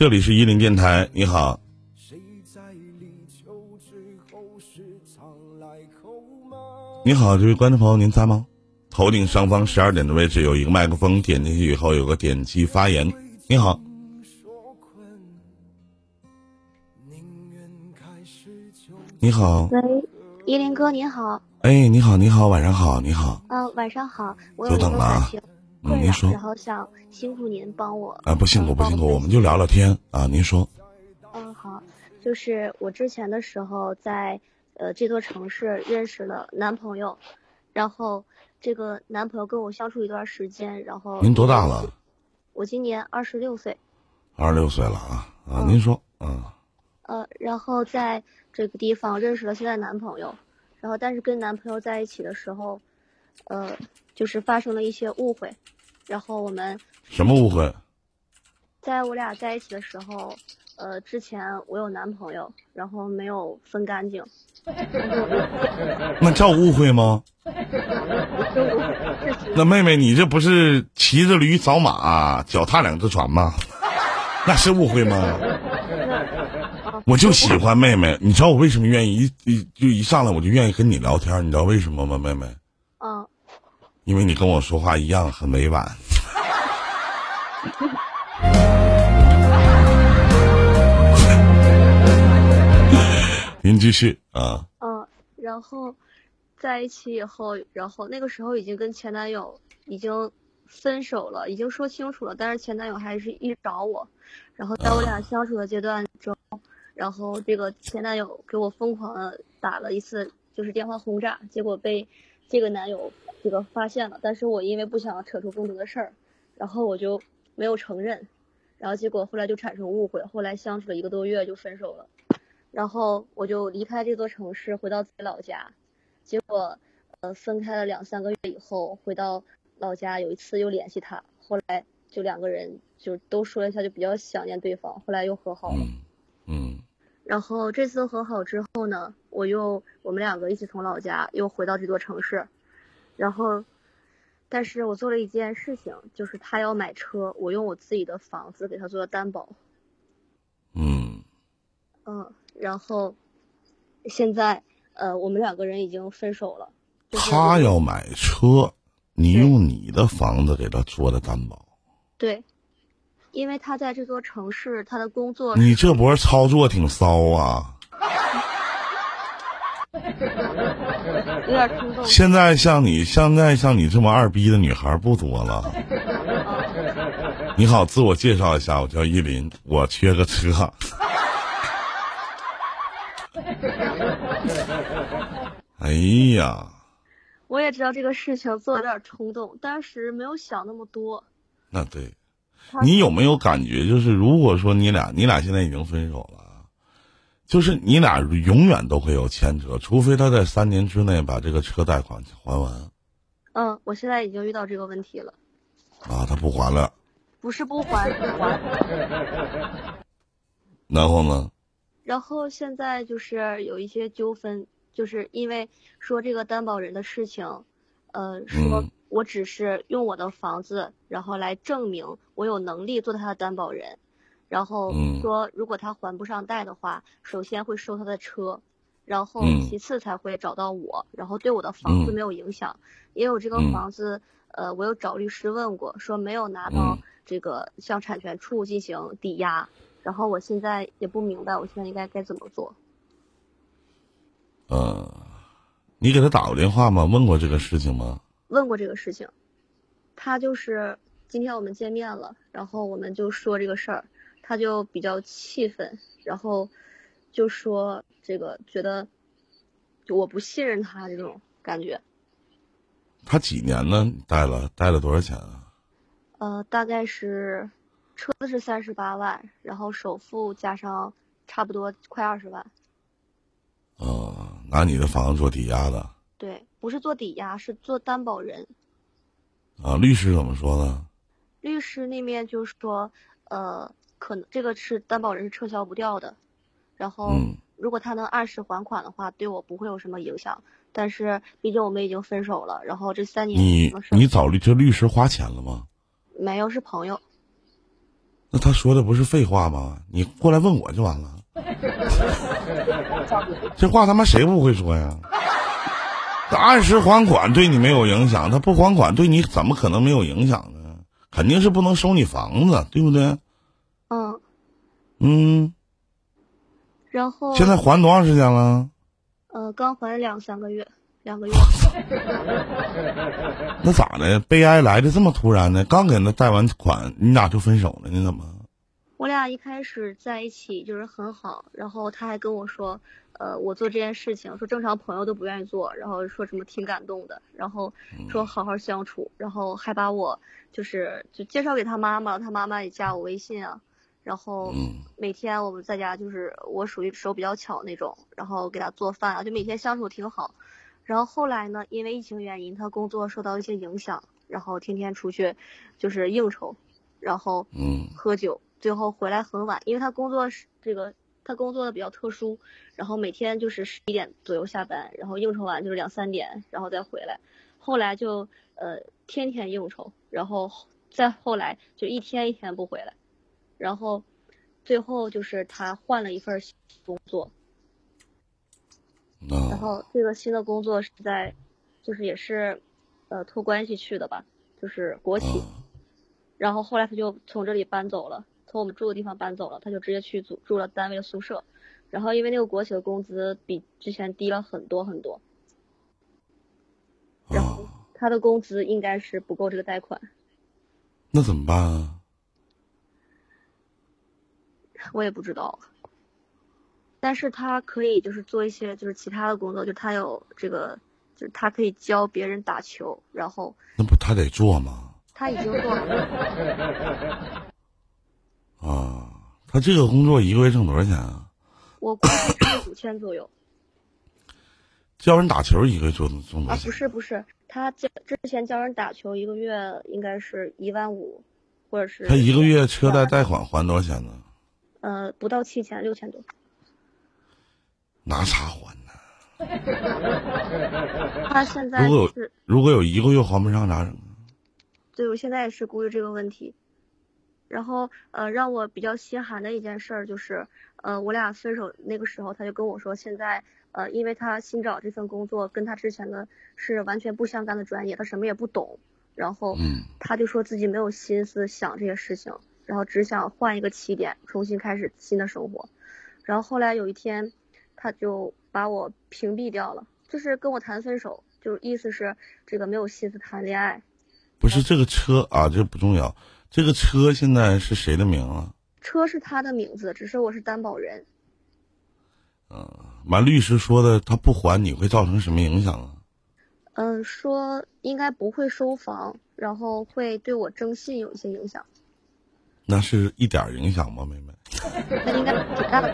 这里是一零电台，你好。你好，这位观众朋友，您在吗？头顶上方十二点的位置有一个麦克风，点进去以后有个点击发言。你好。你好。喂，依林哥，你好。哎，你好，你好，晚上好，你好。嗯，晚上好。久等了啊。嗯，您说。然后想辛苦您帮我。啊，不辛苦，不辛苦，我们就聊聊天啊。您说。嗯，好，就是我之前的时候在呃这座城市认识了男朋友，然后这个男朋友跟我相处一段时间，然后。您多大了？我今年二十六岁。二十六岁了啊啊！您说嗯。呃，然后在这个地方认识了现在男朋友，然后但是跟男朋友在一起的时候，呃，就是发生了一些误会，然后我们什么误会？在我俩在一起的时候，呃，之前我有男朋友，然后没有分干净。那叫误会吗？那妹妹，你这不是骑着驴找马，脚踏两只船吗？那是误会吗？我就喜欢妹妹，你知道我为什么愿意一一就一上来我就愿意跟你聊天？你知道为什么吗，妹妹？因为你跟我说话一样很委婉。您继续啊。嗯，然后在一起以后，然后那个时候已经跟前男友已经分手了，已经说清楚了，但是前男友还是一直找我。然后在我俩相处的阶段中。然后这个前男友给我疯狂的打了一次，就是电话轰炸，结果被这个男友这个发现了。但是我因为不想扯出更多的事儿，然后我就没有承认。然后结果后来就产生误会，后来相处了一个多月就分手了。然后我就离开这座城市，回到自己老家。结果呃分开了两三个月以后，回到老家有一次又联系他，后来就两个人就都说了一下，就比较想念对方，后来又和好了。然后这次和好之后呢，我又我们两个一起从老家又回到这座城市，然后，但是我做了一件事情，就是他要买车，我用我自己的房子给他做的担保。嗯。嗯，然后，现在呃，我们两个人已经分手了。他要买车，你用你的房子给他做的担保。对。因为他在这座城市，他的工作。你这波操作挺骚啊！有点冲动。现在像你，现在像你这么二逼的女孩不多了。你好，自我介绍一下，我叫依林，我缺个车。哎呀！我也知道这个事情做有点冲动，当时没有想那么多。那对。你有没有感觉，就是如果说你俩，你俩现在已经分手了，就是你俩永远都会有牵扯，除非他在三年之内把这个车贷款还完。嗯，我现在已经遇到这个问题了。啊，他不还了？不是不还，不还。然后呢？然后现在就是有一些纠纷，就是因为说这个担保人的事情，呃，说。我只是用我的房子，然后来证明我有能力做他的担保人，然后说如果他还不上贷的话，首先会收他的车，然后其次才会找到我，然后对我的房子没有影响。也有这个房子，呃，我有找律师问过，说没有拿到这个向产权处进行抵押，然后我现在也不明白，我现在应该该怎么做。呃，你给他打过电话吗？问过这个事情吗？问过这个事情，他就是今天我们见面了，然后我们就说这个事儿，他就比较气愤，然后就说这个觉得我不信任他这种感觉。他几年呢？贷了贷了多少钱啊？呃，大概是车子是三十八万，然后首付加上差不多快二十万。哦，拿你的房子做抵押的。对。不是做抵押，是做担保人。啊，律师怎么说呢？律师那边就是说，呃，可能这个是担保人是撤销不掉的，然后如果他能按时还款的话，对我不会有什么影响。但是毕竟我们已经分手了，然后这三年你你找律这律师花钱了吗？没有，是朋友。那他说的不是废话吗？你过来问我就完了。这话他妈谁不会说呀？他按时还款对你没有影响，他不还款对你怎么可能没有影响呢？肯定是不能收你房子，对不对？嗯，嗯，然后现在还多长时间了？呃，刚还两三个月，两个月。那咋的？悲哀来的这么突然呢？刚给他贷完款，你俩就分手了？你怎么？我俩一开始在一起就是很好，然后他还跟我说，呃，我做这件事情，说正常朋友都不愿意做，然后说什么挺感动的，然后说好好相处，然后还把我就是就介绍给他妈妈，他妈妈也加我微信啊，然后每天我们在家就是我属于手比较巧那种，然后给他做饭啊，就每天相处挺好。然后后来呢，因为疫情原因，他工作受到一些影响，然后天天出去就是应酬，然后喝酒。最后回来很晚，因为他工作是这个，他工作的比较特殊，然后每天就是十一点左右下班，然后应酬完就是两三点，然后再回来。后来就呃天天应酬，然后再后来就一天一天不回来，然后最后就是他换了一份工作，然后这个新的工作是在，就是也是呃托关系去的吧，就是国企，然后后来他就从这里搬走了。从我们住的地方搬走了，他就直接去住住了单位的宿舍，然后因为那个国企的工资比之前低了很多很多，然后他的工资应该是不够这个贷款，那怎么办啊？我也不知道，但是他可以就是做一些就是其他的工作，就他有这个，就是他可以教别人打球，然后那不他得做吗？他已经做了。啊，他这个工作一个月挣多少钱啊？我估计是五千左右。教人打球一个月挣挣多少钱？啊，不是不是，他教之前教人打球一个月应该是一万五，或者是。他一个月车贷贷款还多少钱呢？呃，不到七千，六千多。拿啥还呢？他现在如果有如果有一个月还不上咋整？对，我现在也是顾虑这个问题。然后，呃，让我比较心寒的一件事儿就是，呃，我俩分手那个时候，他就跟我说，现在，呃，因为他新找这份工作跟他之前的是完全不相干的专业，他什么也不懂，然后，他就说自己没有心思想这些事情，然后只想换一个起点，重新开始新的生活。然后后来有一天，他就把我屏蔽掉了，就是跟我谈分手，就意思是这个没有心思谈恋爱。不是这个车啊，这不重要。这个车现在是谁的名啊？车是他的名字，只是我是担保人。嗯，完律师说的，他不还你会造成什么影响啊？嗯，说应该不会收房，然后会对我征信有一些影响。那是一点影响吗，妹妹？那应该挺大的。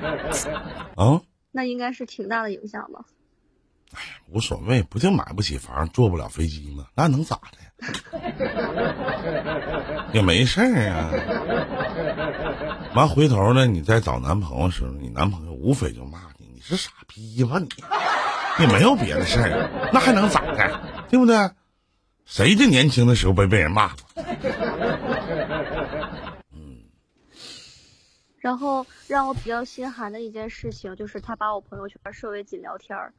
啊？那应该是挺大的影响吧？哎呀，无所谓，不就买不起房，坐不了飞机吗？那能咋的？也没事儿啊。完回头呢，你再找男朋友时候，你男朋友无非就骂你，你是傻逼吧你？也没有别的事儿，那还能咋的？对不对？谁这年轻的时候没被人骂过？嗯。然后让我比较心寒的一件事情，就是他把我朋友圈设为仅聊天儿。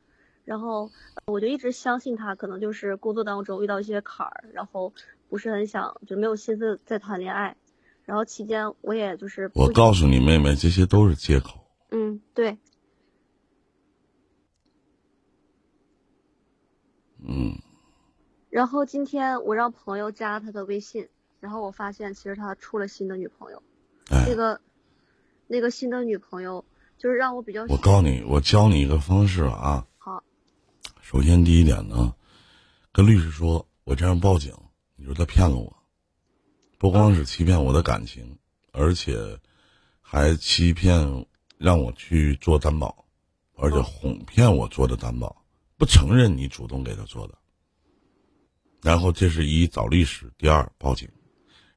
然后我就一直相信他，可能就是工作当中遇到一些坎儿，然后不是很想，就没有心思再谈恋爱。然后期间我也就是，我告诉你妹妹，这些都是借口。嗯，对。嗯。然后今天我让朋友加他的微信，然后我发现其实他处了新的女朋友。那个，那个新的女朋友就是让我比较。我告诉你，我教你一个方式啊。首先，第一点呢，跟律师说，我这样报警，你说他骗了我，不光是欺骗我的感情，而且还欺骗让我去做担保，而且哄骗我做的担保，不承认你主动给他做的。然后这是一找律师，第二报警，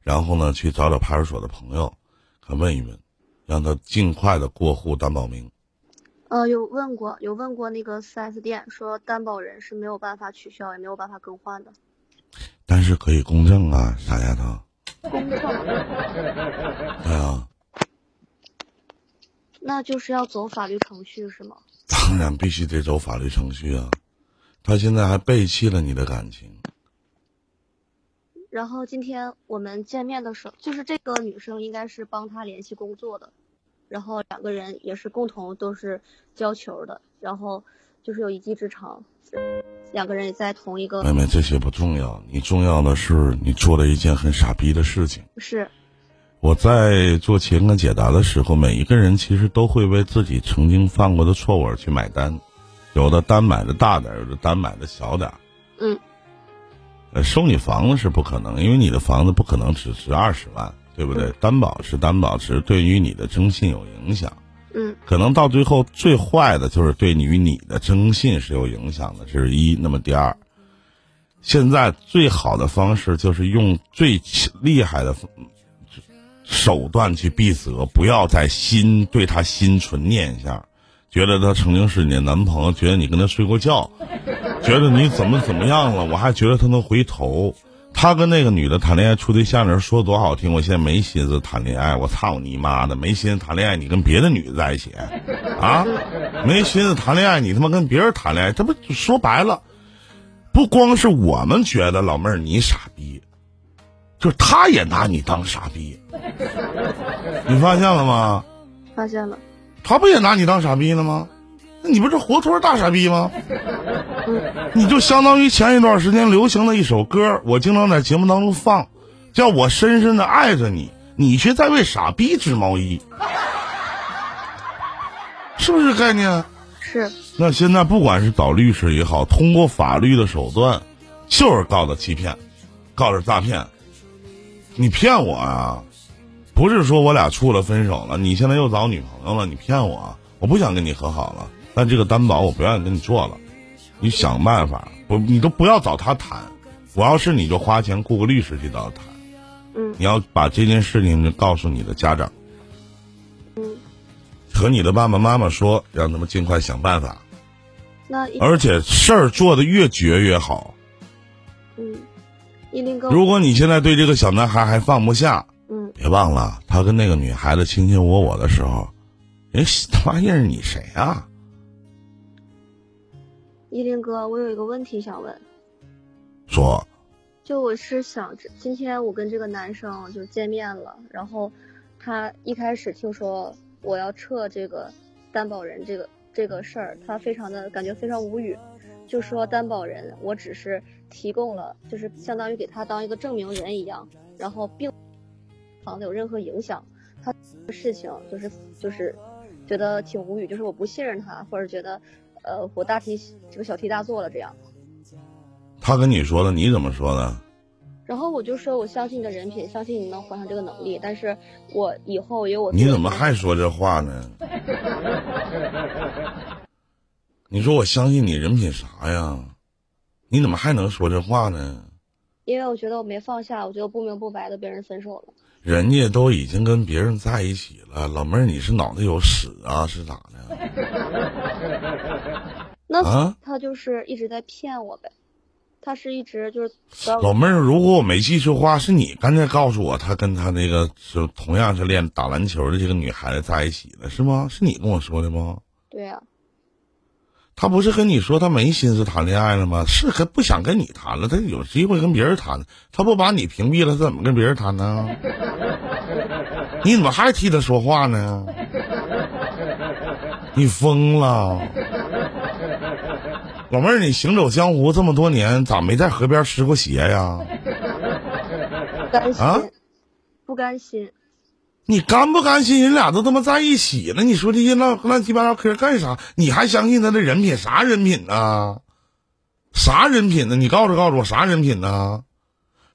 然后呢去找找派出所的朋友，看问一问，让他尽快的过户担保名。呃，有问过，有问过那个四 S 店，说担保人是没有办法取消，也没有办法更换的。但是可以公证啊，傻丫头。公证，哎呀，那就是要走法律程序是吗？当然必须得走法律程序啊！他现在还背弃了你的感情，然后今天我们见面的时候，就是这个女生应该是帮他联系工作的，然后两个人也是共同都是教球的，然后就是有一技之长，两个人也在同一个妹妹，这些不重要，你重要的是你做了一件很傻逼的事情。是我在做情感解答的时候，每一个人其实都会为自己曾经犯过的错误而去买单，有的单买的大点儿，有的单买的小点儿。嗯呃，收你房子是不可能，因为你的房子不可能只值二十万，对不对？担保是担保，只是对于你的征信有影响。嗯可能到最后最坏的就是对于你的征信是有影响的，这是一。那么第二，现在最好的方式就是用最厉害的手段去避责，不要在心对他心存念想，觉得他曾经是你的男朋友，觉得你跟他睡过觉，觉得你怎么怎么样了，我还觉得他能回头。他跟那个女的谈恋爱处对象的时候说多好听，我现在没心思谈恋爱，我操你妈的，没心思谈恋爱，你跟别的女的在一起，啊，没心思谈恋爱，你他妈跟别人谈恋爱，这不说白了，不光是我们觉得老妹儿你傻逼，就是他也拿你当傻逼，你发现了吗？发现了，他不也拿你当傻逼了吗？那你不是活脱大傻逼吗？你就相当于前一段时间流行的一首歌，我经常在节目当中放，叫我深深的爱着你，你却在为傻逼织毛衣，是不是概念？是那现在不管是找律师也好，通过法律的手段，就是告他欺骗，告他诈骗。你骗我啊？不是说我俩处了分手了，你现在又找女朋友了，你骗我？我不想跟你和好了，但这个担保我不愿意跟你做了，你想办法，不你都不要找他谈，我要是你就花钱雇个律师去找他谈，嗯你要把这件事情就告诉你的家长，嗯，和你的爸爸妈妈说，让他们尽快想办法。那而且事儿做的越绝越好。嗯，如果你现在对这个小男孩还放不下，嗯别忘了他跟那个女孩子卿卿我我的时候，人他妈认识你谁啊？依林哥，我有一个问题想问，说。就我是想着今天我跟这个男生就见面了，然后他一开始听说我要撤这个担保人这个这个事儿，他非常的感觉非常无语，就说担保人我只是提供了，就是相当于给他当一个证明人一样，然后并房子有任何影响，他的事情就是就是觉得挺无语，就是我不信任他，或者觉得呃我大题这个小题大做了这样。他跟你说的，你怎么说的？然后我就说，我相信你的人品，相信你能还上这个能力，但是我以后有我你怎么还说这话呢？你说我相信你人品啥呀？你怎么还能说这话呢？因为我觉得我没放下，我觉得不明不白的别人分手了。人家都已经跟别人在一起了，老妹儿你是脑袋有屎啊？是咋的？那啊他就是一直在骗我呗，他是一直就是老妹儿，如果我没记错话，是你刚才告诉我，他跟他那个是同样是练打篮球的这个女孩子在一起了，是吗？是你跟我说的吗？对呀、他不是跟你说他没心思谈恋爱了吗？是跟不想跟你谈了，他有机会跟别人谈，他不把你屏蔽了，他怎么跟别人谈呢？你怎么还替他说话呢？你疯了！老妹儿，你行走江湖这么多年，咋没在河边湿过鞋呀？不甘心，啊不甘心。你甘不甘心？人俩都他妈在一起了，你说这些乱乱七八糟嗑干啥？你还相信他的人品？啥人品呢？啥人品呢？你告诉告诉我啥人品呢？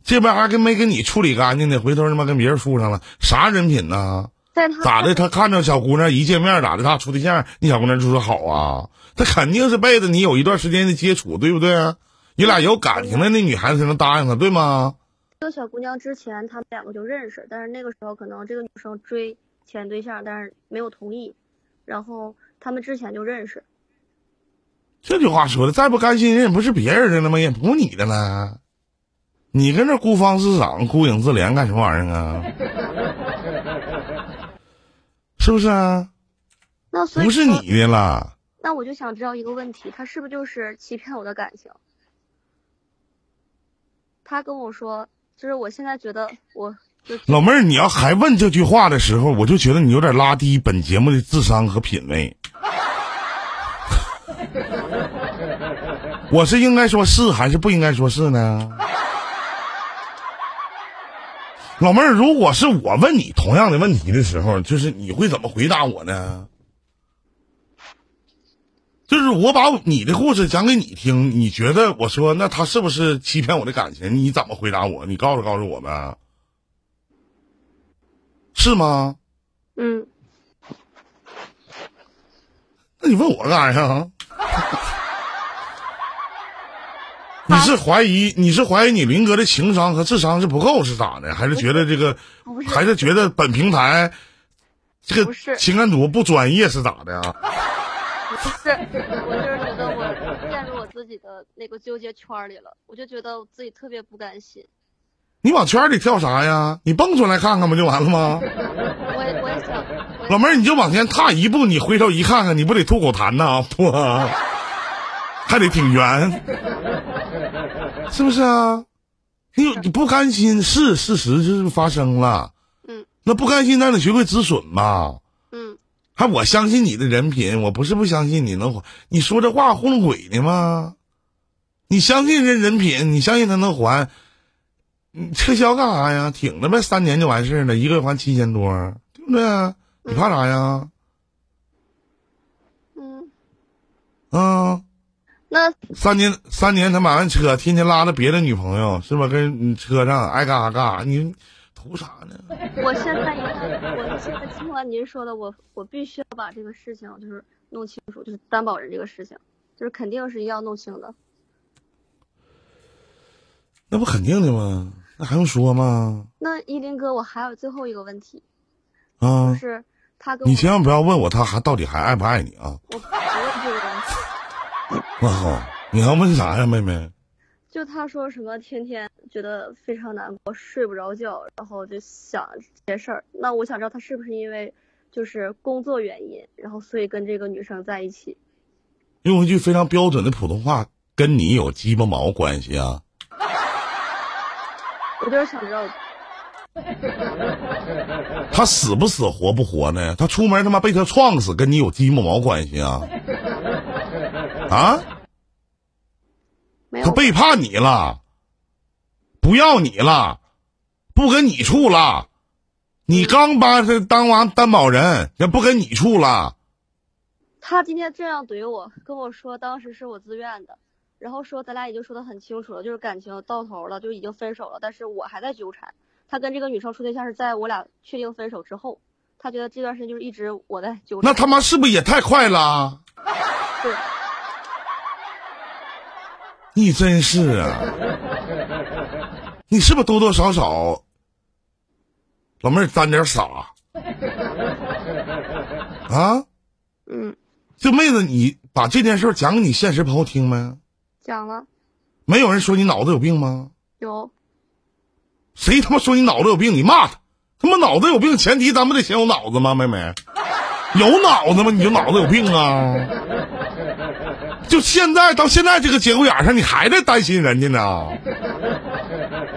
这边还跟没跟你处理干净呢，回头他妈跟别人处上了，啥人品呢？在咋的？他看着小姑娘一见面咋的？他处对象，那小姑娘就说好啊？他肯定是背着你有一段时间的接触，对不对？你俩有感情的，那女孩子才能答应他，对吗？这个小姑娘之前他们两个就认识，但是那个时候可能这个女生追前对象，但是没有同意，然后他们之前就认识。这句话说的，再不甘心，人也不是别人的了吗？也不是你的了。你跟这孤芳自赏、孤影自怜干什么玩意儿啊？是不是啊？那所以不是你的了。那我就想知道一个问题，他是不是就是欺骗我的感情？他跟我说，就是我现在觉得我就老妹儿，你要还问这句话的时候，我就觉得你有点拉低本节目的智商和品味。我是应该说是还是不应该说是呢？老妹儿，如果是我问你同样的问题的时候，就是你会怎么回答我呢？就是我把你的故事讲给你听，你觉得我说那他是不是欺骗我的感情？你怎么回答我？你告诉告诉我呗，是吗？嗯，那你问我干啥呀？你是怀疑你是怀疑你林哥的情商和智商是不够是咋的？还是觉得这个不是还是觉得本平台这个情感主播不专业是咋的啊？不是，我就是觉得我陷入我自己的那个纠结圈儿里了，我就觉得我自己特别不甘心。你往圈里跳啥呀？你蹦出来看看不就完了吗？我也我也想，老妹儿，你就往前踏一步，你回头一看看，你不得吐口痰呐？不，还得挺圆，是不是啊？你有你不甘心是事实，就是发生了。嗯那不甘心，那得学会止损嘛。嗯，还我相信你的人品，我不是不相信你能还。你说这话糊弄鬼呢吗？你相信人人品，你相信他能还，你撤销干啥呀？挺着呗，三年就完事儿了，一个月还七千多，对不对？你怕啥呀？嗯，啊，那三年三年他买完车，天天拉着别的女朋友，是吧？跟车上爱干啥干啥，你图啥呢？我现在一看，我现在听完您说的，我我必须要把这个事情就是弄清楚，就是担保人这个事情，就是肯定是要弄清的。那不肯定的吗？那还用说吗？那依林哥，我还有最后一个问题，啊就，是他跟你千万不要问我他还到底还爱不爱你啊！我不问这个问题，我靠，你要问啥呀，妹妹？就他说什么天天觉得非常难过，睡不着觉，然后就想这些事儿。那我想知道他是不是因为就是工作原因，然后所以跟这个女生在一起？用一句非常标准的普通话，跟你有鸡巴毛关系啊？我就是想知道，他死不死，活不活呢？他出门他妈被他撞死，跟你有鸡巴毛关系啊？啊？没有他背叛你了，不要你了，不跟你处了，你刚把他当完担保人，也不跟你处了。他今天这样怼我，跟我说当时是我自愿的，然后说咱俩已经说的很清楚了，就是感情到头了，就已经分手了，但是我还在纠缠。他跟这个女生处对象是在我俩确定分手之后，他觉得这段时间就是一直我在纠缠。那他妈是不是也太快了？对，你真是啊！你是不是多多少少，老妹儿沾点傻啊？嗯，这妹子，你把这件事儿讲给你现实朋友听没？讲了没有人说你脑子有病吗？有，谁他妈说你脑子有病？你骂他！他妈脑子有病，前提咱们得先有脑子吗？妹妹，有脑子吗？你就脑子有病啊！就现在到现在这个节骨眼上，你还在担心人家呢？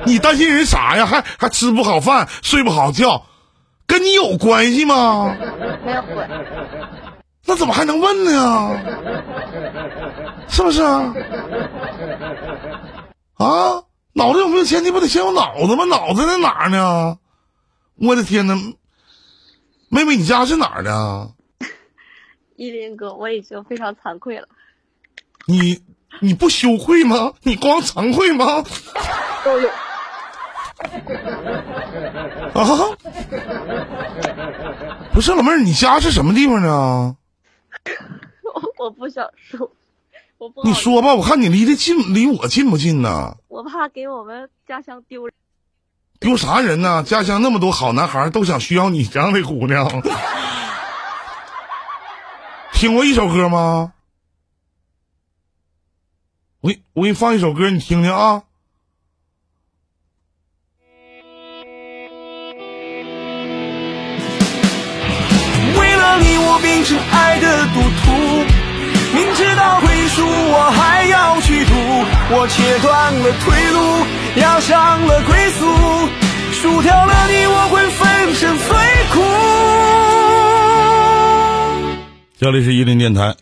你担心人啥呀？还还吃不好饭，睡不好觉，跟你有关系吗？没有关，那怎么还能问呢？是不是啊？啊，脑子有没有钱？你不得先有脑子吗？脑子在哪儿呢？我的天呐，妹妹，你家是哪儿的？依林哥，我已经非常惭愧了，你你不羞愧吗？你光惭愧吗？都有。啊？不是老妹儿，你家是什么地方呢？我 我不想说，我不你说吧，我看你离得近，离我近不近呢？我怕给我们家乡丢人。丢啥人呢？家乡那么多好男孩，都想需要你这样的姑娘。听过一首歌吗？我给，我给你放一首歌，你听听啊。为了你，我变成爱的赌徒，明知道会输，我还要去赌。我切断了退路，压上了归宿，输掉了你，我会粉身碎骨。这里是伊林电台。